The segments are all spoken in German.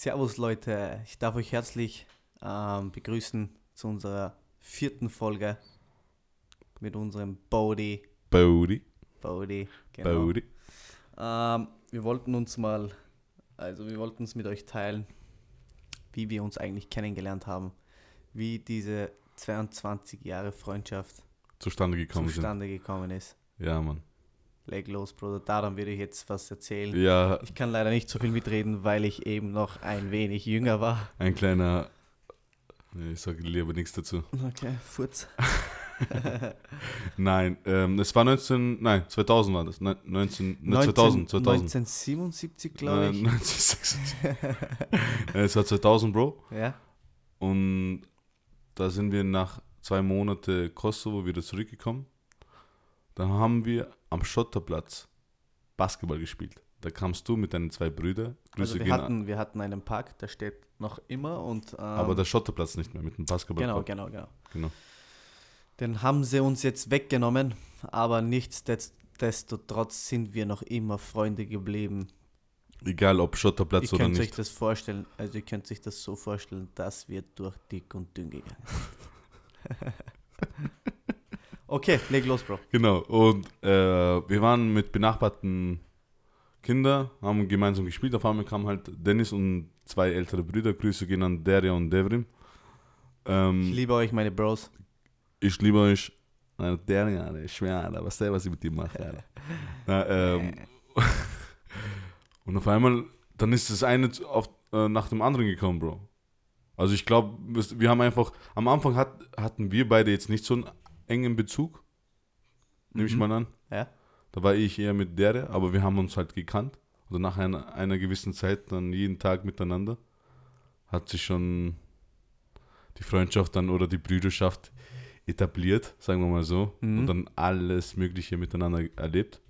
Servus Leute, ich darf euch herzlich ähm, begrüßen zu unserer vierten Folge mit unserem Bodie. Bodie. Bodie, genau. Bodie. Ähm, wir wollten uns mal, also wir wollten es mit euch teilen, wie wir uns eigentlich kennengelernt haben, wie diese 22 Jahre Freundschaft zustande gekommen, zustande gekommen ist. Ja, Mann. Leg los, Bruder. Daran würde ich jetzt was erzählen. Ja. Ich kann leider nicht so viel mitreden, weil ich eben noch ein wenig jünger war. Ein kleiner. Ich sage lieber nichts dazu. Okay, Furz. nein, ähm, es war 19, nein, 2000 war das. 19, 19 2000, 2000. 1977, glaube ich. 1976. es war 2000, Bro. Ja. Und da sind wir nach zwei Monaten Kosovo wieder zurückgekommen. Da haben wir am Schotterplatz Basketball gespielt. Da kamst du mit deinen zwei Brüdern. Grüße also wir, hatten, wir hatten einen Park, der steht noch immer. Und, ähm, Aber der Schotterplatz nicht mehr, mit dem Basketball. Genau, genau, genau, genau. Den haben sie uns jetzt weggenommen, aber nichtsdestotrotz sind wir noch immer Freunde geblieben. Egal ob Schotterplatz oder nicht. Ihr könnt euch das vorstellen, also ihr könnt sich das so vorstellen, dass wir durch dick und dünn gegangen sind. Okay, leg los, Bro. Genau, und äh, wir waren mit benachbarten Kindern, haben gemeinsam gespielt. Auf einmal kamen halt Dennis und zwei ältere Brüder. Grüße gehen an Deria und Devrim. Ähm, ich liebe euch, meine Bros. Ich liebe euch. Nein, Deria, ich schwer, Alter. Was der, was ich mit dir mache, Alter. Na, ähm, und auf einmal, dann ist das eine auf, äh, nach dem anderen gekommen, Bro. Also ich glaube, wir haben einfach, am Anfang hat, hatten wir beide jetzt nicht so einen engen Bezug. Nehme ich mhm. mal an. Ja. Da war ich eher mit der, aber wir haben uns halt gekannt. Oder nach einer, einer gewissen Zeit dann jeden Tag miteinander hat sich schon die Freundschaft dann oder die Brüderschaft etabliert, sagen wir mal so. Mhm. Und dann alles Mögliche miteinander erlebt.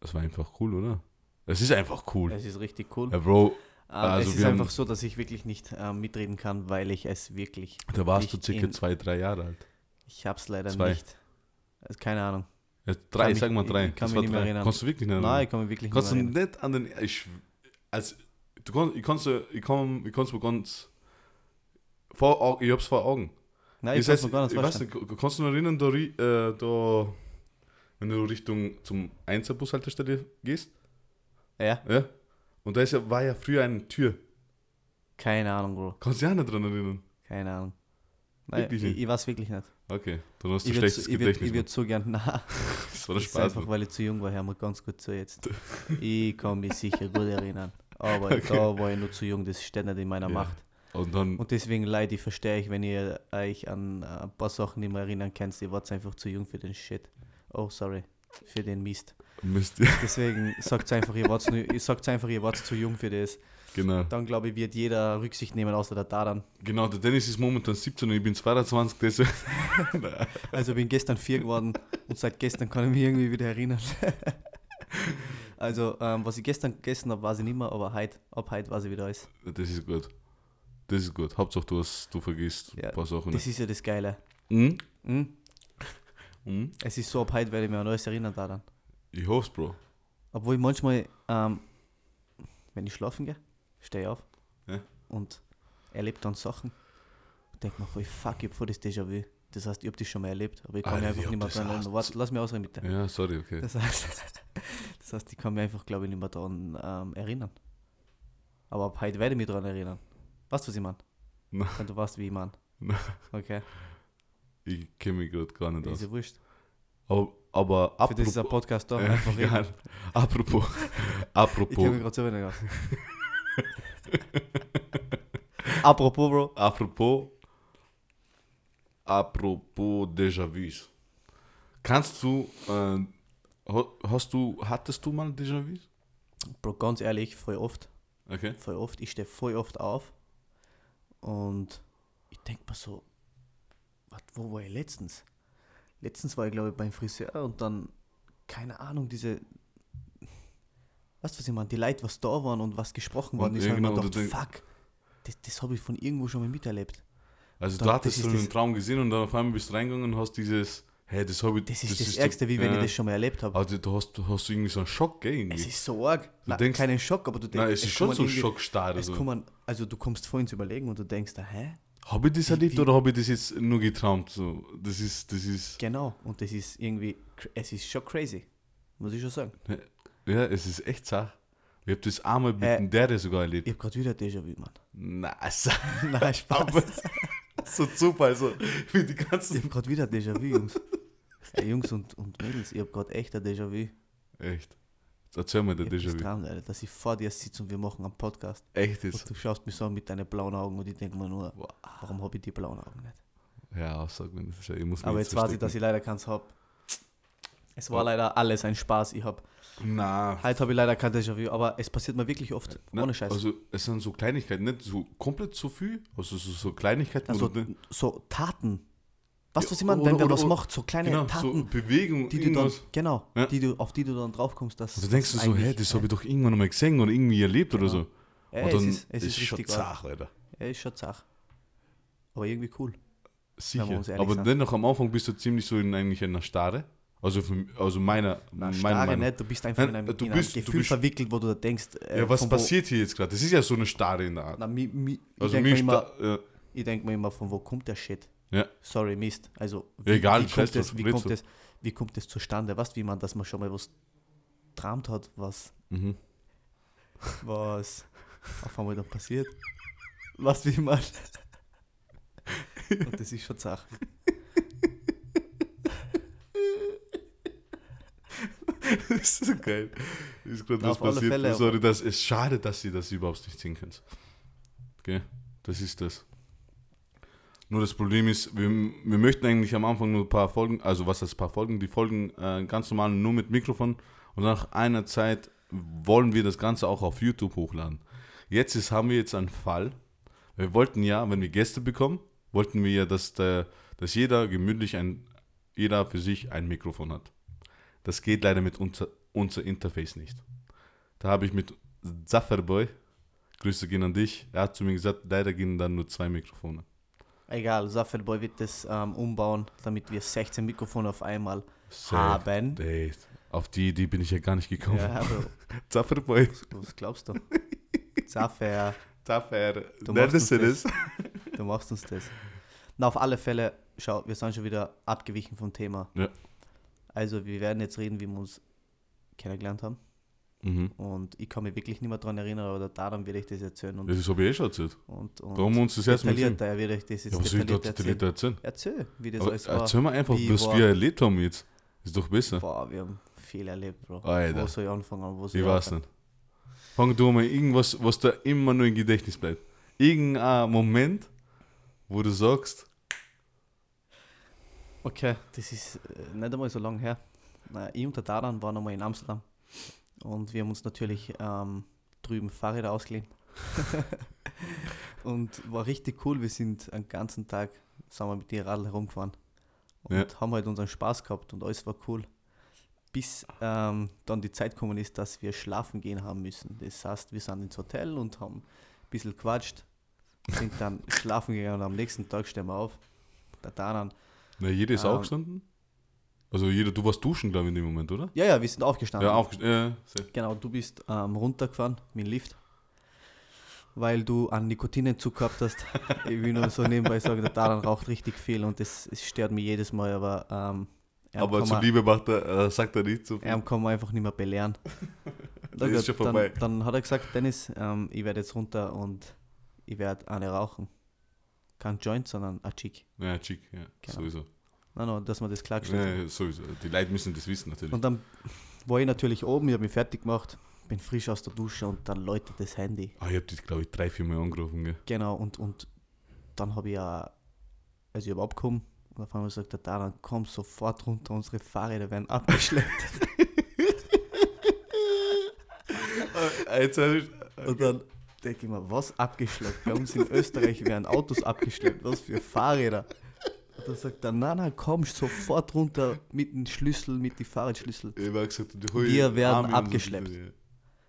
Das war einfach cool, oder? Es ist einfach cool. Es ist richtig cool. Ja, Bro. Also es ist einfach so, dass ich wirklich nicht äh, mitreden kann, weil ich es wirklich. Da warst du circa zwei, drei Jahre alt. Ich hab's leider Zwei. nicht. Also keine Ahnung. Ja, drei, kann sag mal drei. Ich kann mich nicht mehr erinnern. Kannst du wirklich nicht erinnern? Nein, ich kann mich wirklich kannst nicht mehr erinnern. Kannst du nicht an den. Ich, also, du kannst, ich kannst, ich kann, ich kann's mir ganz. Vor, ich hab's vor Augen. Nein, ich, ich, weiß, gar nicht ich weiß nicht, kannst du noch erinnern, da, äh, da, wenn du Richtung zum 1 Bushaltestelle gehst? Ja. Ja. Und da ist ja, war ja früher eine Tür. Keine Ahnung, Bro. Kannst du dich auch nicht dran erinnern? Keine Ahnung. Nein, ich, ich weiß wirklich nicht. Okay, dann hast du ich schlechtes würd, Gedächtnis. Ich würde so gern, na. Das war der Spaß. einfach, weil ich zu jung war, hör mal ganz gut zu jetzt. ich kann mich sicher gut erinnern. Aber okay. da war ich nur zu jung, das steht nicht in meiner ja. Macht. Und, dann, und deswegen leid, ich verstehe ich, wenn ihr euch an ein paar Sachen nicht mehr erinnern könnt, ihr wart einfach zu jung für den Shit. Oh, sorry, für den Mist. Mist. Deswegen sagt einfach, ihr wart, einfach, ihr wart zu jung für das. Genau. Dann glaube ich, wird jeder Rücksicht nehmen, außer der Daran. Genau, der Dennis ist momentan 17 und ich bin 22. Deswegen. also ich bin gestern 4 geworden und seit gestern kann ich mich irgendwie wieder erinnern. also, ähm, was ich gestern gegessen habe, weiß ich nicht mehr, aber heute, ab heute weiß ich wieder alles. Das ist gut. Das ist gut. Hauptsache du, hast, du vergisst ja, ein paar Sachen. Das ist ja das Geile. Mhm. Mhm. Mhm. Es ist so, ab heute werde ich mich an alles erinnern daran. Ich hoffe es, Bro. Obwohl ich manchmal, ähm, wenn ich schlafen gehe, stehe auf ja. und erlebe dann Sachen. Ich denke mir, oh fuck, ich habe vor das Déjà-vu. Das heißt, ich habe das schon mal erlebt, aber ich kann mich einfach nicht mehr daran erinnern. Warte, lass mich ausreden, bitte. Ja, sorry, okay. Das heißt, das heißt ich kann mich einfach, glaube ich, nicht mehr daran ähm, erinnern. Aber ab heute werde ich mich daran erinnern. Weißt du, was ich meine? Nein. Wenn du weißt, wie ich meine. Okay. Ich kenne mich gerade gar nicht aus. Ist ja wurscht. Aber, aber apropos, Für das ist ein Podcast da. Einfach egal. apropos. apropos. Ich kenne mich gerade so wenig aus. Apropos, Bro. Apropos. Apropos Déjà-vus. Kannst du, äh, hast du, hattest du mal Déjà-vus? Bro, ganz ehrlich, voll oft. Okay. Voll oft. Ich stehe voll oft auf und ich denke mir so, wat, wo war ich letztens? Letztens war ich, glaube ich, beim Friseur und dann, keine Ahnung, diese weißt du, was ich meine? Die Leute, was da waren und was gesprochen worden ist, genau, gedacht, fuck, das, das habe ich von irgendwo schon mal miterlebt. Also da, du hattest so einen Traum gesehen und dann auf einmal bist du reingegangen und hast dieses Hey, das habe ich. Das ist das, so- Ärgste, wie wenn ja. ich das schon mal erlebt habe. Also, du hast, du hast irgendwie so einen Schock, gell? Irgendwie. Es ist so arg. Nein, denkst- keinen Schock, aber du denkst, Nein, es ist schon so schockstarr. Es So. kommen, also du kommst vorhin zu überlegen und du denkst, da, hä? Habe ich das erlebt wie- oder habe ich das jetzt nur geträumt? So, das ist, das ist, Genau. Und das ist irgendwie, es ist schon crazy. Muss ich schon sagen. Ja, es ist echt Sache. Ich habe das einmal mit Äh, dem Dere sogar erlebt. Ich habe gerade wieder Déjà-vu, Mann. Also, Nein, Spaß. so Zufall, so wie die Ich ganzen. habe gerade wieder Déjà-vu, Jungs. Ey, Jungs und, und Mädels, ich habe gerade echt ein Déjà-vu. Echt. Jetzt erzähl mir der Ich Déjà-vu. Traum, Alter, dass ich vor dir sitze und wir machen einen Podcast. Echt Und jetzt. du schaust mich so an mit deinen blauen Augen und ich denke mir nur, Wow. warum habe ich die blauen Augen nicht? Ja, Aussag mir, das ist ja, ich muss Aber jetzt weiß ich, dass ich leider keins habe. Es war leider alles ein Spaß. Ich hab, Na, heute habe ich leider kein Déjà-vu, aber es passiert mir wirklich oft. na, ohne Scheiß. Also, es sind so Kleinigkeiten, nicht so komplett so viel, also so, so Kleinigkeiten. Also, du- so Taten. Weißt du, was ich meine? oder- Wenn wer oder- was oder- macht, so kleine genau, so Taten, Bewegung, die du dann, irgendwas. genau, Ja. die du, auf die du dann drauf kommst, dass Und du denkst du so, hä, das habe ich doch irgendwann mal gesehen oder irgendwie erlebt oder so. Ja, es ist, es ist, schon richtig arg. zart, Alter. Ja, ist schon zach. Aber irgendwie cool. Sicher. Aber dennoch am Anfang bist du ziemlich so in eigentlich einer Starre. Also, für, also meiner, Na, meiner starre Meinung. nicht, du bist einfach Nein, in einem, du in bist- einem du Gefühl bist- verwickelt, wo du da denkst, äh, Ja, was passiert hier jetzt gerade? Das ist ja so eine Starre in der Art. Na, mi, mi, Also ich denke mir, immer- ja, ich denk mir immer, von wo kommt der Shit? Ja. Sorry, Mist. Also, Ja, egal, wie, kommt das, wie, kommt das, wie kommt das zustande? Weißt du, wie man, dass man schon mal was träumt hat, was, mhm. was auf einmal dann passiert? Du, wie man. Und das ist schon Sache. Das ist so geil. Ist gerade was passiert. Fälle, Sorry, das ist schade, dass sie das überhaupt nicht sehen können. Okay, das ist das. Nur das Problem ist, wir, wir möchten eigentlich am Anfang nur ein paar Folgen, also was heißt ein paar Folgen, die Folgen äh, ganz normal nur mit Mikrofon und nach einer Zeit wollen wir das Ganze auch auf YouTube hochladen. Jetzt ist, haben wir jetzt einen Fall. Wir wollten ja, wenn wir Gäste bekommen, wollten wir ja, dass, der, dass jeder gemütlich ein, jeder für sich ein Mikrofon hat. Das geht leider mit unser, unser Interface nicht. Da habe ich mit Zafferboy, Grüße gehen an dich, er hat zu mir gesagt, leider gehen dann nur zwei Mikrofone. Egal, Saffelboy wird das ähm, umbauen, damit wir 16 Mikrofone auf einmal Safe. haben. Ey, auf die Idee bin ich ja gar nicht gekommen. Ja, Zafferboy, was glaubst du? Zaffer, Zaffer, Du machst uns das. du machst uns das. Na, auf alle Fälle, schau, wir sind schon wieder abgewichen vom Thema. Ja. Also, wir werden jetzt reden, wie wir uns kennengelernt haben. Mhm. Und ich kann mich wirklich nicht mehr daran erinnern, aber daran werde ich das erzählen. Und, Das habe ich eh schon erzählt. und, und Darum uns das erste Mal gesehen. detaillierter werde ich das jetzt Ja, was soll ich da detailliert erzählen. erzählen? Erzähl, wie das Aber alles war. erzähl mal einfach, Wie was war- wir erlebt haben jetzt. Ist doch besser. Boah, wir haben viel erlebt, Bro. Alter. Wo soll ich anfangen? Wo soll Ich weiß aufhören? nicht. Fang du mal irgendwas, was da immer nur im Gedächtnis bleibt. Irgendein Moment, wo du sagst, Okay, das ist äh, nicht einmal so lange her. Ich und der Daran waren einmal in Amsterdam und wir haben uns natürlich ähm, drüben Fahrräder ausgeliehen. und war richtig cool. Wir sind einen ganzen Tag sind wir mit den Radl herumgefahren und Ja. haben halt unseren Spaß gehabt und alles war cool. Bis ähm, dann die Zeit gekommen ist, dass wir schlafen gehen haben müssen. Das heißt, wir sind ins Hotel und haben ein bisschen gequatscht, sind dann schlafen gegangen und am nächsten Tag stehen wir auf. Der Daran na, jeder ist Ähm. aufgestanden. Also jeder, du warst duschen, glaube ich, in dem Moment, oder? Ja, ja, wir sind aufgestanden. Ja, aufgestanden. Ja. Genau, du bist ähm, runtergefahren mit dem Lift, weil du einen Nikotinentzug gehabt hast. ich will nur so nebenbei sagen, der Daran raucht richtig viel und das, es stört mich jedes Mal, aber ähm, er Aber kann, zur man, Liebe macht er, äh, sagt er nicht so viel. er kann man einfach nicht mehr belehren. Das ist schon dann, vorbei. dann hat er gesagt, Dennis, ähm, ich werde jetzt runter und ich werde eine rauchen. Kein Joint, sondern ein Chick. Ja, chic, ja, Genau. sowieso. Nein, nein, dass wir das klargestellt. Ja, sowieso. Die Leute müssen das wissen, natürlich. Und dann war ich natürlich oben, ich habe mich fertig gemacht, bin frisch aus der Dusche und dann läutet das Handy. Ah, ich habe dich, glaube ich, drei, vier Mal angerufen, gell? Genau, und, und dann habe ich ja, also ich habe abgekommen und auf einmal sagt der Daran, komm sofort runter, unsere Fahrräder werden abgeschleppt. Ich, und dann denke ich mir, was abgeschleppt? Bei uns in Österreich werden Autos abgeschleppt, was für Fahrräder? Und dann sagt er, nein, nein, komm sofort runter mit dem Schlüssel, mit den Fahrradschlüssel. gesagt, Wir werden Arme so. abgeschleppt. Ja.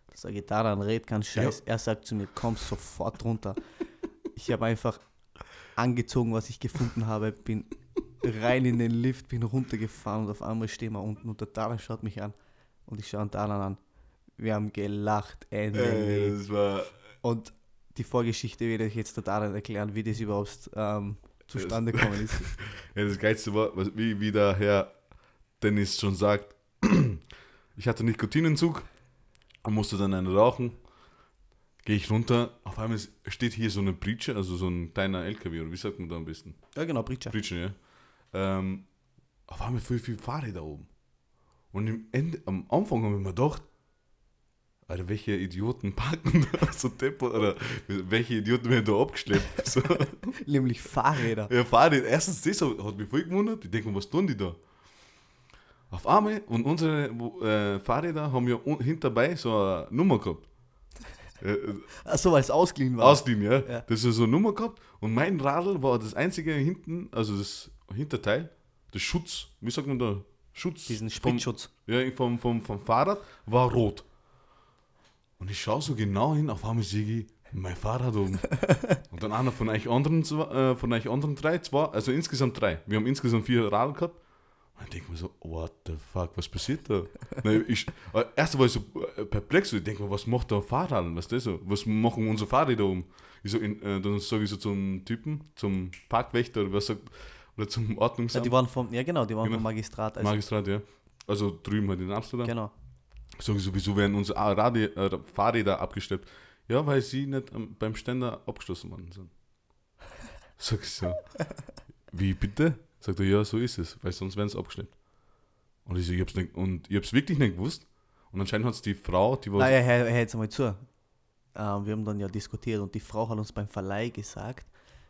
Da sage ich, Daran, red keinen Scheiß. Er sagt zu mir, komm sofort runter. Ich habe einfach angezogen, was ich gefunden habe, bin rein in den Lift, bin runtergefahren und auf einmal stehen wir unten und der Talan schaut mich an und ich schaue den Talan an. Wir haben gelacht, Ende. Ey, das war. Und die Vorgeschichte werde ich jetzt total erklären, wie das überhaupt ähm, zustande gekommen ist. Ja, das Geilste war, wie, wie der Herr Dennis schon sagt, ich hatte Nikotinentzug und musste dann einen rauchen. Gehe ich runter, auf einmal steht hier so eine Britsche, also so ein kleiner LKW, oder wie sagt man da am besten? Ja, genau, Britsche. Britsche, ja. Ähm, auf einmal voll viel Fahrräder oben. Und Ende, am Anfang haben wir mir gedacht, Alter, welche Idioten parken da so Tempo, oder welche Idioten werden da abgeschleppt? So. Nämlich Fahrräder. Ja, Fahrräder. Erstens, das hat mich voll gewundert. Ich denke was tun die da? Auf einmal, und unsere äh, Fahrräder haben ja hinterbei so eine Nummer gehabt. Äh, Achso, weil es ausgeliehen war. Ausliehen, ja. Ja. Das ist so eine Nummer gehabt. Und mein Radl war das einzige hinten, also das Hinterteil, das Schutz, wie sagt man da? Schutz. Diesen vom- Spritzschutz. ja, vom, vom, vom Fahrrad war rot. Und ich schaue so genau hin, auf einmal sehe ich mein Fahrrad oben. Und dann einer von euch anderen, äh, von euch anderen drei, zwei, also insgesamt drei. Wir haben insgesamt vier Radl gehabt. Und ich denke mir so, what the fuck, was passiert da? Nein, ich, äh, erst war ich so äh, perplex, ich denke mir, was macht der Fahrrad? Was ist das so? Was machen unsere Fahrräder um? Ich so, in, äh, dann sage ich so zum Typen, zum Parkwächter oder was sagt, oder zum Ja, Ordnungsamt, die waren vom, ja genau, die waren Genau. vom Magistrat. Also, Magistrat, ja. Also drüben halt in Amsterdam. genau. Sag ich so, wieso werden unsere Radi äh, Fahrräder abgestellt? Ja, weil sie nicht ähm, beim Ständer abgeschlossen worden sind. Sag ich so, wie bitte? Sagt er, ja, so ist es, weil sonst werden sie abgeschleppt. Und ich so, ich hab's, nicht, und ich hab's wirklich nicht gewusst. Und anscheinend hat es die Frau, die war. Naja, hör, hör jetzt einmal zu. Ähm, wir haben dann ja diskutiert und die Frau hat uns beim Verleih gesagt,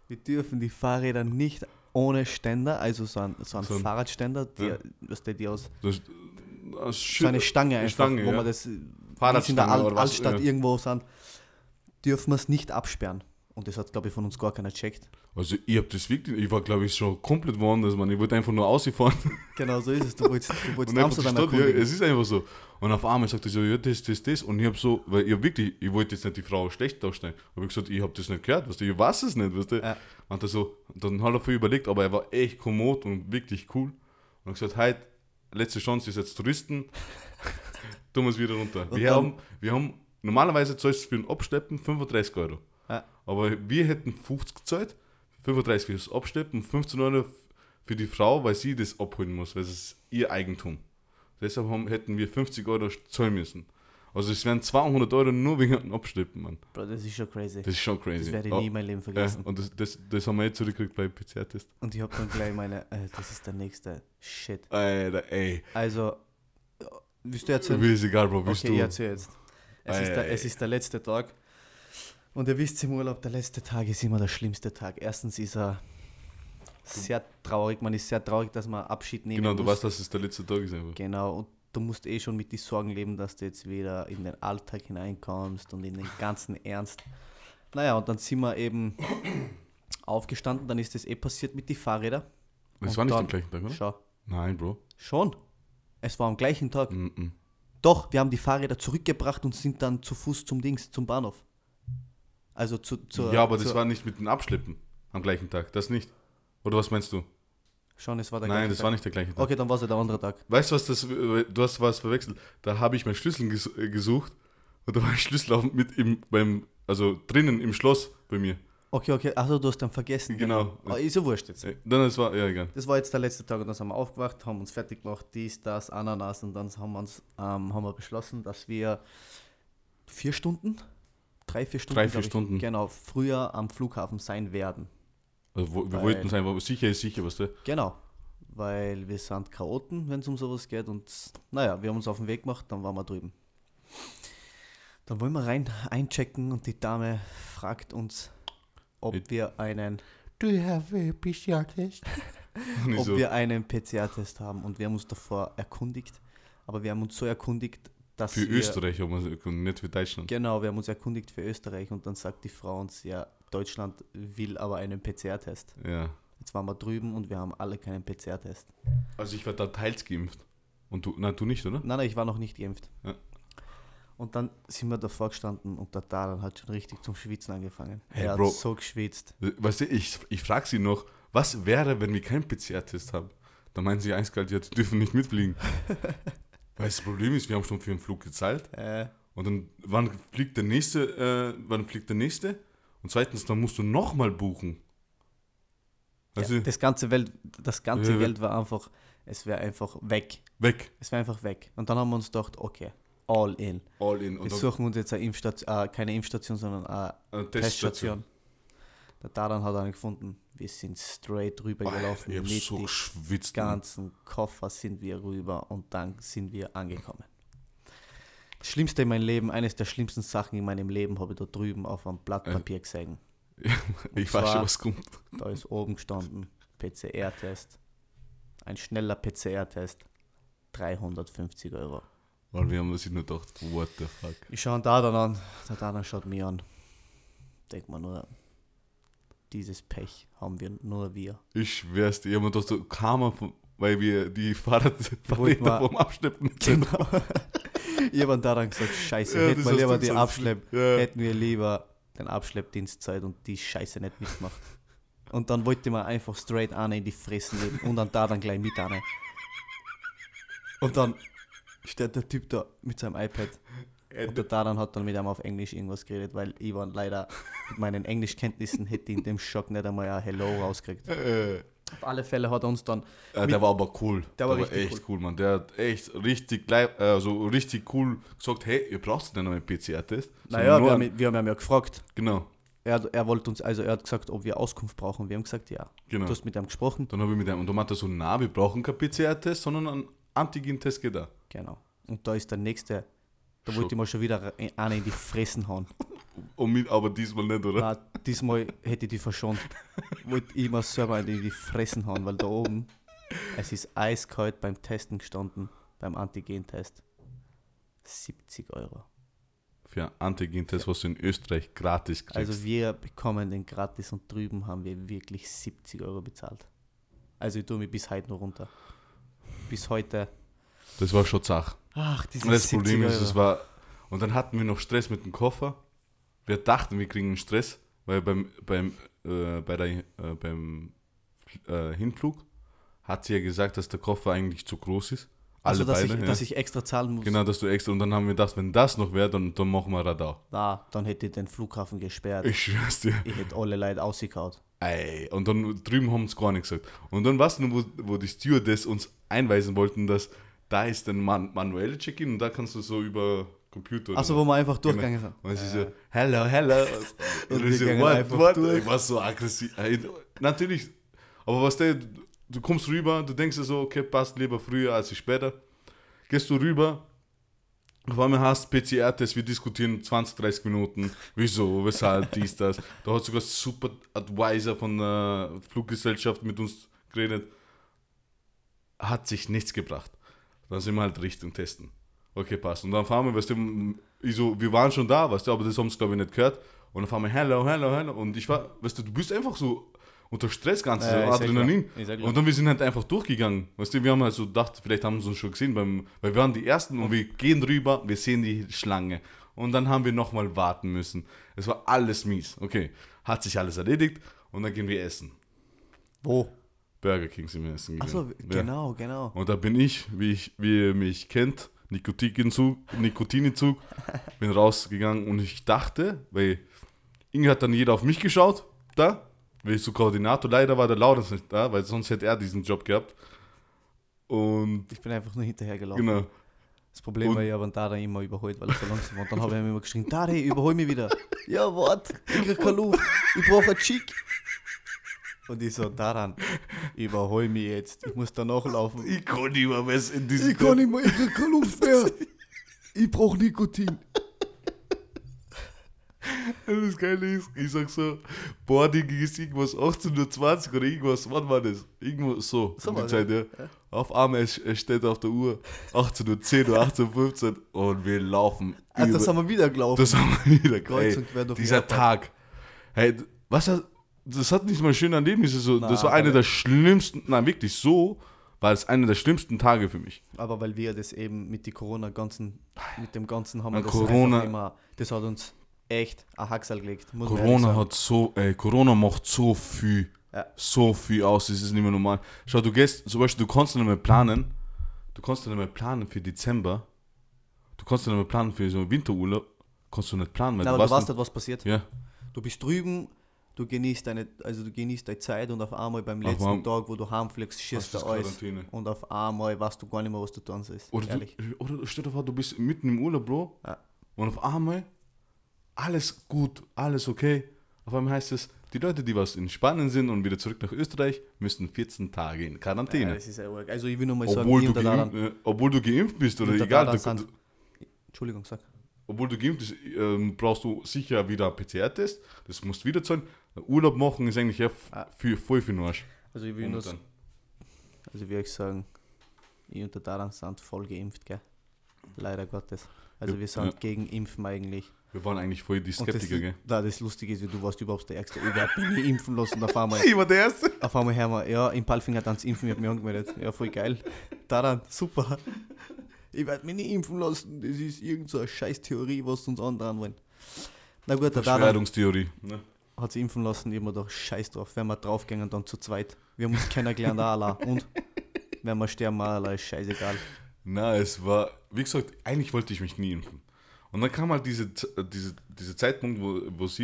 wir dürfen die Fahrräder nicht ohne Ständer, also so ein, so ein So Fahrradständer, die, Ja. was der die aus das, das so eine Stange einfach, Stange, wo ja. man das in der Alt Altstadt ja. irgendwo sind, dürfen wir es nicht absperren. Und das hat, glaube ich, von uns gar keiner checkt. Also ich hab das wirklich, ich war glaube ich schon komplett woanders, man. Ich wollte einfach nur ausfahren. Genau so ist es. Du wolltest, du wolltest Amsterdam Stadt, ja, es ist einfach so. Und auf einmal sagt er so, ja, das, das, das. Und ich hab so, weil ich wirklich, ich wollte jetzt nicht die Frau schlecht darstellen. Hab ich gesagt, ich hab das nicht gehört, weißt du, ich weiß es nicht, weißt du. Ja. Und er so, dann hat er viel überlegt, aber er war echt kommod und wirklich cool. Und gesagt, heute, letzte Chance ist jetzt Touristen, tun wir es wieder runter. Und Wir dann- haben, wir haben, normalerweise zahlst du für ein Abschleppen 35 Euro. Ja. Aber wir hätten 50 gezahlt, 35 fürs Abschleppen, 15 Euro für die Frau, weil sie das abholen muss, weil es ist ihr Eigentum. Deshalb haben, hätten wir 50 Euro zahlen müssen. Also es wären 200 Euro nur wegen dem Abschleppen, Mann. Bro, das ist schon crazy. Das ist schon crazy. Das werde ich Oh, nie in meinem Leben ja, vergessen. und das, das, das haben wir jetzt zurückgekriegt beim PCR-Test. Und ich habe dann gleich meine, äh, das ist der nächste Shit. Alter, ey. Also, willst du erzählen? Mir ist egal, Bro, willst Okay, ich du? erzähl jetzt. Es, ist der, es ist der letzte Tag. Und ihr wisst im Urlaub, der letzte Tag ist immer der schlimmste Tag. Erstens ist er sehr traurig. Man ist sehr traurig, dass man Abschied nehmen Genau, muss. du weißt, dass es der letzte Tag ist einfach. Genau, und du musst eh schon mit den Sorgen leben, dass du jetzt wieder in den Alltag hineinkommst und in den ganzen Ernst. Naja, und dann sind wir eben aufgestanden, dann ist das eh passiert mit den Fahrrädern. Das Und war nicht am gleichen Tag, oder? Schau, Nein, Bro. schon. Es war am gleichen Tag. Mm -mm. Doch, wir haben die Fahrräder zurückgebracht und sind dann zu Fuß zum Dings, zum Bahnhof. Also zu, zur, ja, aber das zur, war nicht mit dem Abschleppen am gleichen Tag. Das nicht. Oder was meinst du? Schon, es war der Nein, gleiche das Tag. war nicht der gleiche Tag. Okay, dann war es ja der andere Tag. Weißt du, was das, du hast was verwechselt. Da habe ich meinen Schlüssel ges äh, gesucht und da war ein Schlüssel auf, mit im, beim, also drinnen im Schloss bei mir. Okay, okay, also du hast dann vergessen. Genau. Ah, ist ja wurscht jetzt. Dann es war, ja, egal. Das war jetzt der letzte Tag und dann sind wir aufgewacht, haben uns fertig gemacht, dies, das, Ananas und dann haben wir, uns, ähm, haben wir beschlossen, dass wir vier Stunden, drei, vier Stunden, Drei, vier glaub ich, Stunden. genau, früher am Flughafen sein werden. Also, wir Weil- wollten sein, aber sicher ist sicher, was du. Genau, weil wir sind Chaoten, wenn es um sowas geht und naja, wir haben uns auf den Weg gemacht, dann waren wir drüben. Dann wollen wir rein einchecken und die Dame fragt uns, ob Mit- wir einen Do you have a PCR test? Und ich ob so, wir einen PCR-Test haben und wir haben uns davor erkundigt, aber wir haben uns so erkundigt, dass für wir, Österreich, aber nicht für Deutschland. Genau, wir haben uns erkundigt für Österreich und dann sagt die Frau uns, ja, Deutschland will aber einen PCR-Test. Ja. Jetzt waren wir drüben und wir haben alle keinen PCR-Test. Also ich war da teils geimpft. Und du, nein, du nicht, oder? Nein, nein, ich war noch nicht geimpft. Ja. Und dann sind wir davor gestanden und der Taran hat schon richtig zum Schwitzen angefangen. Hey, er Bro. hat so geschwitzt. Weißt du, ich, ich frage sie noch, was wäre, wenn wir keinen PCR-Test haben? Da meinen sie eiskalt, ja, die dürfen nicht mitfliegen. Weil das Problem ist, wir haben schon für den Flug gezahlt. Äh, Und dann, wann fliegt der nächste, äh, wann fliegt der nächste? Und zweitens, dann musst du nochmal buchen. Also, ja, das ganze Welt, das ganze Ja, Geld war einfach, es wäre einfach weg. weg, Es wäre einfach weg. Und dann haben wir uns gedacht, okay, all in. all in. Wir Und dann, suchen uns jetzt eine Impfstation, äh, keine Impfstation, sondern eine äh, Teststation. Der Daran hat einen gefunden. Wir sind straight rüber gelaufen. Ich hab mit so geschwitzt. Ganzen Koffer sind wir rüber und dann sind wir angekommen. Schlimmste in meinem Leben, eines der schlimmsten Sachen in meinem Leben habe ich da drüben auf einem Blatt Äh. Papier gesehen. Ich zwar- weiß schon, was kommt. Da ist oben gestanden, PCR-Test. Ein schneller PCR-Test, 350 Euro. Weil wir haben sich nur gedacht, what the fuck. Ich schaue da dann an, der Dana schaut mich an. Denk mal nur, dieses Pech haben wir nur wir. Ich schwör's dir, ich hab mir gedacht, so Karma, weil wir die Fahrrad Fahrräder vom Abschleppen sind. Genau. Ich habe da dann gesagt, scheiße, Ja, hätten wir lieber die. Abschlepp, Ja. hätten wir lieber den Abschleppdienst Zeit und die Scheiße nicht mitgemacht. Und dann wollte man einfach straight eine in die Fressen leben und dann da dann gleich mit eine. Und dann steht der Typ da mit seinem iPad und der Daran hat dann mit ihm auf Englisch irgendwas geredet, weil ich war leider mit meinen Englischkenntnissen hätte in dem Schock nicht einmal ein Hello rausgekriegt. Auf alle Fälle hat er uns dann äh, der war aber cool. Der war richtig echt cool. Mann. Der hat echt richtig, gleich, äh, so richtig cool gesagt, hey, ihr braucht nicht noch einen PCR-Test. Naja, wir haben, wir haben ja gefragt. Genau, Er, er wollte uns, also er hat gesagt, ob wir Auskunft brauchen. Wir haben gesagt, ja. genau. Du hast mit ihm gesprochen. Dann habe ich mit ihm, und dann meinte er so, na, wir brauchen keinen PCR-Test, sondern einen Antigen-Test geht da. Genau. Und da ist der nächste. Da Schock. wollte ich mal schon wieder eine in die Fressen hauen. Und mit, aber diesmal nicht, oder? Na, diesmal hätte ich die verschont. wollte ich mal selber eine in die Fressen hauen, weil da oben, es ist eiskalt beim Testen gestanden, beim Antigen-Test. 70 Euro. Für einen Antigen-Test, was du in Österreich gratis kriegst. Also wir bekommen den gratis und drüben haben wir wirklich 70 Euro bezahlt. Also ich tue mich bis heute noch runter. Bis heute. Das war schon Zach. Ach, diese Und das 70 Problem ist, Euro. es war. Und dann hatten wir noch Stress mit dem Koffer. Wir dachten, wir kriegen Stress, weil beim, beim, äh, bei der, äh, beim äh, Hinflug hat sie ja gesagt, dass der Koffer eigentlich zu groß ist. Alle also, dass, beide. ich, ja. dass ich extra zahlen muss. genau, dass du extra. Und dann haben wir gedacht, wenn das noch wäre, dann, dann machen wir Radar. Na, dann hätte ich den Flughafen gesperrt. Ich schwör's dir. Ich hätte alle Leute ausgekaut. Ey, und dann drüben haben sie gar nichts gesagt. Und dann weißt du, wo, wo die Stewardess uns einweisen wollten, dass da ist ein man manuelle Check-in und da kannst du so über Computer. Achso, so. wo wir einfach durchgegangen sind. Und sie so, hello, hello. Und Und ich so, what, what? Ich war so aggressiv. Ey, Natürlich, aber was der, du kommst rüber, du denkst dir so, okay, passt lieber früher als später. Gehst du rüber, auf einmal hast PCR-Test, wir diskutieren 20, 30 Minuten, wieso, weshalb, dies, das. Da hat sogar super Advisor von der Fluggesellschaft mit uns geredet. Hat sich nichts gebracht. Dann sind wir halt Richtung Testen. Okay, passt. Und dann fahren wir, weißt du, ich so, wir waren schon da, weißt du, aber das haben sie, glaube ich, nicht gehört. Und dann fahren wir, hello, hello, hello. Und ich war, weißt du, du bist einfach so unter Stress, ganz Ja, so Adrenalin. und dann wir sind halt einfach durchgegangen. Weißt du, wir haben halt so gedacht, vielleicht haben sie uns schon gesehen, beim, weil wir waren die Ersten und wir gehen rüber, wir sehen die Schlange. Und dann haben wir nochmal warten müssen. Es war alles mies. Okay, hat sich alles erledigt und dann gehen wir essen. Wo? Burger King sind wir essen gegangen. Achso, Ja. genau, genau. Und da bin ich, wie, ich, wie ihr mich kennt, Nikotinentzug, Nikotinentzug, bin rausgegangen und ich dachte, weil irgendwie hat dann jeder auf mich geschaut, da, weil ich so Koordinator, leider war der Laurens nicht da, weil sonst hätte er diesen Job gehabt. Und Ich bin einfach nur hinterhergelaufen. genau, Das Problem Und- war, ich habe Dada immer überholt, weil er so langsam war. Und dann habe ich ihm immer geschrien, Dada, überhol mich wieder. ja, warte, ich krieg keine Luft. Ich brauche einen Chick. Und ich so, Daran, überhol mich jetzt. Ich muss da nachlaufen. ich kann nicht mehr was in diesem nicht mehr, ich krieg keine Luft mehr. Ich brauche Nikotin. Das Geile ist, ich sag so, Boarding ist irgendwas 1820 oder irgendwas, wann war das? Irgendwo so, So um die Zeit, ja. Auf einmal es, es steht auf der Uhr 18.10 oder 18.15 und wir laufen. Das über- haben wir wieder gelaufen. das haben wir wieder. Kreuz Ey, und quer durch die dieser. Tag. Hey, was hat, das hat nicht mal schöne Erlebnisse. So, Na, das war einer aber- der schlimmsten, nein, wirklich so, war es einer der schlimmsten Tage für mich. Aber weil wir das eben mit die Corona ganzen, mit dem Ganzen haben wir das Corona- immer, das hat uns echt ein Hacksal gelegt. Corona hat so, ey, Corona macht so viel Ja. so viel aus, das ist nicht mehr normal. Schau, du gehst, zum Beispiel, du kannst nicht mehr planen, du kannst nicht mehr planen für Dezember, du kannst nicht mehr planen für so einen Winterurlaub, kannst du nicht planen, weil Na, du aber du weißt weißt nicht, was passiert. ja, Du bist drüben, du genießt deine, also du genießt deine Zeit und auf einmal beim letzten einmal- Tag, wo du heimfliegst, schießt du alles. Und auf einmal weißt du gar nicht mehr, was du tun sollst. Oder, Ehrlich. du, oder stell dir vor, du bist mitten im Urlaub, Bro, Ja. und auf einmal alles gut, alles okay. Auf einmal heißt es, die Leute, die was in Spanien sind und wieder zurück nach Österreich, müssen 14 Tage in Ja, Quarantäne. das ist ja arg. Also ich will nur mal sagen, obwohl, ich du geimpft, Daran, äh, obwohl du geimpft bist oder egal, du, Entschuldigung, sag. Obwohl du geimpft bist, ähm, brauchst du sicher wieder einen PCR-Test. Das musst du wieder zahlen. Urlaub machen ist eigentlich ja Ah. für, voll für den Arsch. Also ich will nur, also will ich sagen, ich und der Daran sind voll geimpft, gell? Leider Gottes. Also Ja, wir sind ja. gegen Impfen eigentlich. Wir waren eigentlich voll die Und das, Skeptiker, gell? da, das Lustige ist, du warst überhaupt der Ärgste. Ich werde mich impfen lassen. Auf einmal, Ich war der Erste. auf einmal hören wir, ja, im Palfinger tanz impfen, ich hab mich angemeldet. Ja, voll geil. Daran, super. Ich werde mich nie impfen lassen. Das ist irgend so eine scheiß Theorie, was uns anderen wollen. Na gut, der Verschwörungstheorie. Ne? hat sich impfen lassen. Ich hab mir gedacht, scheiß drauf, wenn wir draufgehen, dann zu zweit. Wir haben uns kennengelernt, allein. Und wenn wir sterben, allein, ist scheißegal. Na, es war, wie gesagt, eigentlich wollte ich mich nie impfen. Und dann kam halt diese, Z- äh, diese, dieser Zeitpunkt, wo, wo es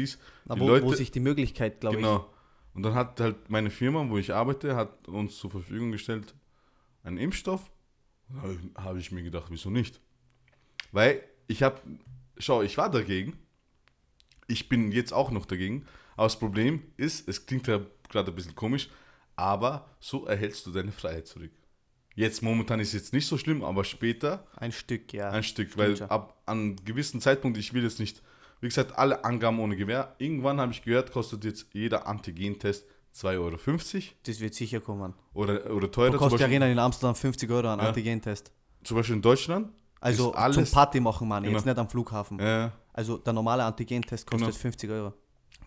Na, die wo, Leute, wo sich die Möglichkeit, glaube genau. Und dann hat halt meine Firma, wo ich arbeite, hat uns zur Verfügung gestellt einen Impfstoff. Habe ich mir gedacht, wieso nicht? Weil ich habe, schau, ich war dagegen. Ich bin jetzt auch noch dagegen. Aber das Problem ist, es klingt ja gerade ein bisschen komisch, aber so erhältst du deine Freiheit zurück. Jetzt momentan ist es jetzt nicht so schlimm, aber später. Ein Stück, ja. ein Stück, weil ab an einem gewissen Zeitpunkt, ich will jetzt nicht, wie gesagt, alle Angaben ohne Gewähr. Irgendwann habe ich gehört, kostet jetzt jeder Antigen-Test 2,50 Euro Das wird sicher kommen. oder, oder teurer. Du ja Beispiel, erinnern, in Amsterdam 50 Euro an Ja. Antigentest. zum Beispiel in Deutschland. Also alles- zum Party machen, man, Genau. jetzt nicht am Flughafen. Äh, Also der normale Antigentest kostet Genau. 50 Euro.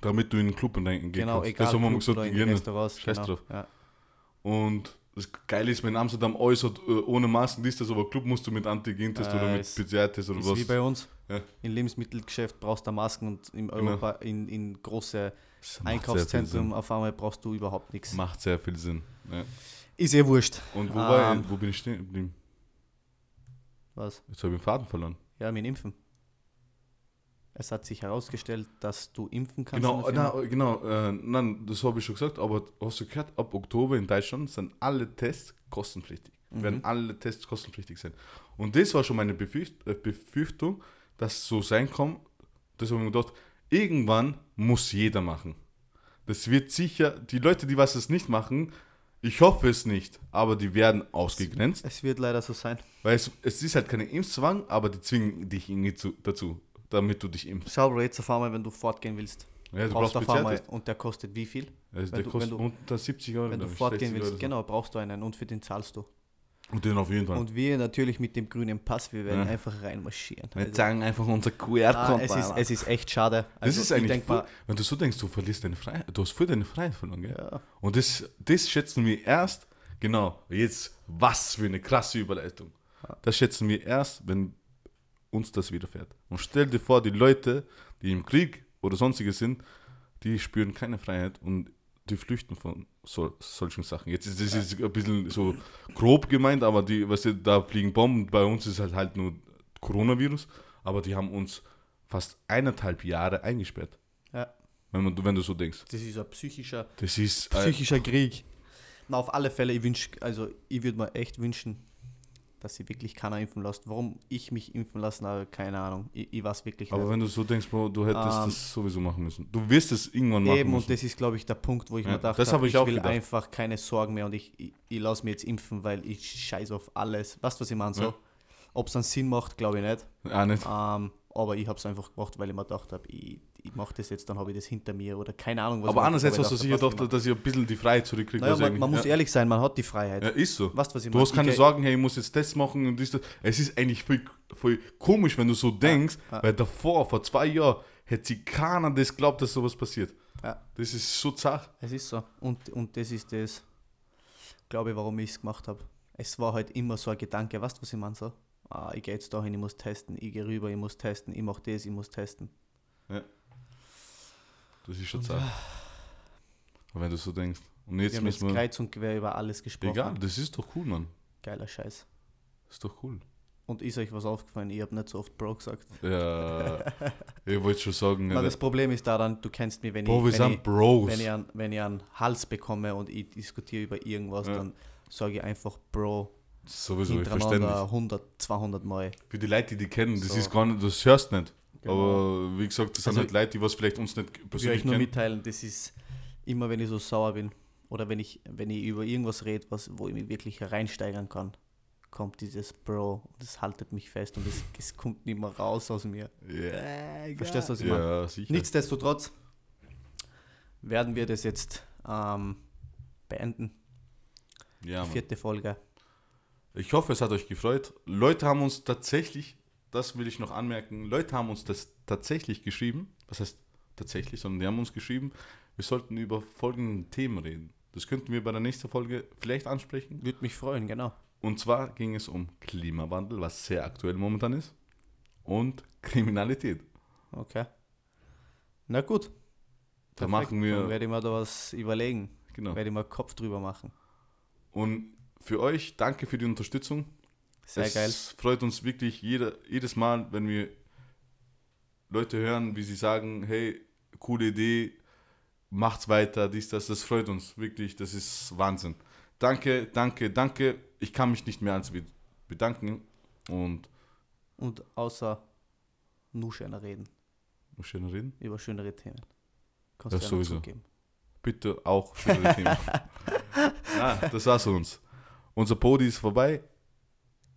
damit du in den Club reingehen Genau, kannst. egal. Das haben wir gesagt, oder in die. Restaurants. Scheiß genau. drauf. Ja. Und das Geile ist, wenn in Amsterdam äußert, äh, ohne Masken ist das, aber Club musst du mit Antigen-Test Äh, oder mit PCR-Test oder Ist was. wie bei uns. Ja. Im Lebensmittelgeschäft brauchst du Masken und im Genau. Europa, in, in große Sehr auf einmal brauchst du überhaupt nichts. Macht sehr viel Sinn. Ja. Ist eh wurscht. Und wo, war Ähm. wo bin ich stehen geblieben? Was? Jetzt habe ich den Faden verloren. Ja, mit Impfen. Es hat sich herausgestellt, dass du impfen kannst. Genau, na, genau, äh, nein, das habe ich schon gesagt, aber hast du gehört, ab Oktober in Deutschland sind alle Tests kostenpflichtig. Mhm. Werden alle Tests kostenpflichtig sein. Und das war schon meine Befürcht, äh, Befürchtung, dass es so sein kann. Das habe ich mir gedacht, irgendwann muss jeder machen. Das wird sicher, die Leute, die was es nicht machen, ich hoffe es nicht, aber die werden ausgegrenzt. Es wird leider so sein. Weil es, es ist halt keine Impfzwang, aber die zwingen dich irgendwie zu, dazu, damit du dich impfst. Schau, Bro, jetzt auf einmal, wenn du fortgehen willst, Ja, du brauchst brauchst auf einmal, und der kostet wie viel? Also der du- kostet du- unter 70 Euro. Wenn du fortgehen 60 willst, so. genau, brauchst du einen und für den zahlst du. Und den auf jeden Fall. Und wir natürlich mit dem grünen Pass, wir werden Ja. einfach reinmarschieren. wir Also, zeigen einfach unser ah, QR-Code. es, ist, es ist echt schade. das Also, ist ich eigentlich denk voll, mal, wenn du so denkst, du verlierst deine Freiheit. Du hast voll deine Freiheit verloren, gell? ja, Und das, das schätzen wir erst, genau, jetzt, was für eine krasse Überleitung. Das schätzen wir erst, wenn uns das widerfährt. Und stell dir vor, die Leute, die im Krieg oder sonstiges sind, die spüren keine Freiheit und die flüchten von so, solchen Sachen. Jetzt ist das ein bisschen so grob gemeint, aber die, was da fliegen Bomben, bei uns ist halt halt nur Coronavirus, aber die haben uns fast eineinhalb Jahre eingesperrt. ja, Wenn, man, wenn du so denkst. das ist ein psychischer, Das ist äh, psychischer Krieg. Na, auf alle Fälle, ich wünsch, also ich würde mir echt wünschen, dass sie wirklich keiner impfen lässt. Warum ich mich impfen lassen habe, keine Ahnung. Ich, ich weiß wirklich Aber nicht. wenn du so denkst, Bro, du hättest Ähm, das sowieso machen müssen. Du wirst es irgendwann machen Eben, und müssen. das ist, glaube ich, der Punkt, wo ich Ja, mir dachte, habe ich ich will gedacht. einfach keine Sorgen mehr und ich, ich, ich lasse mir jetzt impfen, weil ich scheiß auf alles. Weißt du, was ich meine? So, Ja. Ob es einen Sinn macht, glaube ich nicht. ah, nicht. Ähm, aber ich habe es einfach gemacht, weil ich mir gedacht habe, ich, ich mache das jetzt, dann habe ich das hinter mir oder keine Ahnung, was Aber ich andererseits aber hast du ich sicher dachte, gedacht, dass ihr ein bisschen die Freiheit zurückkriegt. Naja, man, man muss ja. ehrlich sein, man hat die Freiheit. Ja, ist so. Weißt du, was ich Du hast keine Ich- Sorgen, hey, ich muss jetzt das machen und das. Es ist eigentlich voll, voll komisch, wenn du so denkst, ja. weil davor, vor zwei Jahren, hätte sich keiner das geglaubt, dass sowas passiert. Ja. Das ist so zart. Es ist so. Und, und das ist das, glaube ich, warum ich es gemacht habe. Es war halt immer so ein Gedanke, weißt du, was ich meine? So, ah, ich gehe jetzt dahin, ich muss testen, ich gehe rüber, ich muss testen, ich mache das, ich muss testen. Das ist schon zart. wenn du so denkst. Und Wir jetzt jetzt müssen wir. kreuz und quer über alles gesprochen. Egal, das ist doch cool, Mann. Geiler Scheiß. Das ist doch cool. Und ist euch was aufgefallen? Ich habe nicht so oft Bro gesagt. Ja, ich wollte schon sagen, Alter. das Problem ist daran, du kennst mich, wenn Bro, wir ich, wenn ich, Bros. wenn ich, an, wenn ich einen Hals bekomme und ich diskutiere über irgendwas, Ja. dann sage ich einfach Bro Sowieso, ich verständlich. 100, 200 Mal. Für die Leute, die die kennen, das So. ist gar nicht, das hörst du nicht. Genau. Aber wie gesagt, das sind Also- halt Leute, die was vielleicht uns nicht Ich persönlich euch nur kennen. mitteilen, das ist immer, wenn ich so sauer bin oder wenn ich, wenn ich über irgendwas rede, was, wo ich mich wirklich reinsteigern kann, kommt dieses Bro und es haltet mich fest und es, es kommt nicht mehr raus aus mir. Ja, Verstehst du, was ich meine? Ja, sicher. Nichtsdestotrotz werden wir das jetzt ähm, beenden. Ja, Mann. Vierte Folge. Ich hoffe, es hat euch gefreut. Leute haben uns tatsächlich, das will ich noch anmerken, Leute haben uns das tatsächlich geschrieben. Was heißt tatsächlich, sondern die haben uns geschrieben, wir sollten über folgende Themen reden. Das könnten wir bei der nächsten Folge vielleicht ansprechen. Würde mich freuen, genau. Und zwar ging es um Klimawandel, was sehr aktuell momentan ist, und Kriminalität. Okay. Na gut. Da Perfekt. machen wir- Dann werde ich mir da was überlegen. Genau. Werde ich mal Kopf drüber machen. Und für euch, danke für die Unterstützung. Sehr es geil. freut uns wirklich jeder, jedes Mal, wenn wir Leute hören, wie sie sagen, hey, coole Idee, macht's weiter, dies, das, das freut uns wirklich, das ist Wahnsinn. Danke, danke, danke. Ich kann mich nicht mehr als be- bedanken und Und außer nur schöner reden. noch schöner reden. Über schönere Themen. Kannst Das du ja sowieso. zugeben. Bitte auch schönere Themen. ah, das war's von uns. Unser Podi ist vorbei.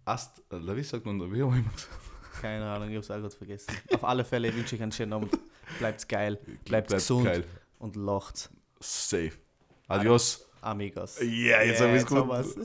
Ast, äh, wie sagt man, wie auch immer gesagt. Keine Ahnung, ich hab's auch gerade vergessen. Auf alle Fälle wünsche ich einen schönen Abend. Bleibt's geil, bleibt Bleibt gesund geil. und lacht. Safe. Adios. Amigos. Ja, jetzt hab ich's jetzt haben gut. wir's.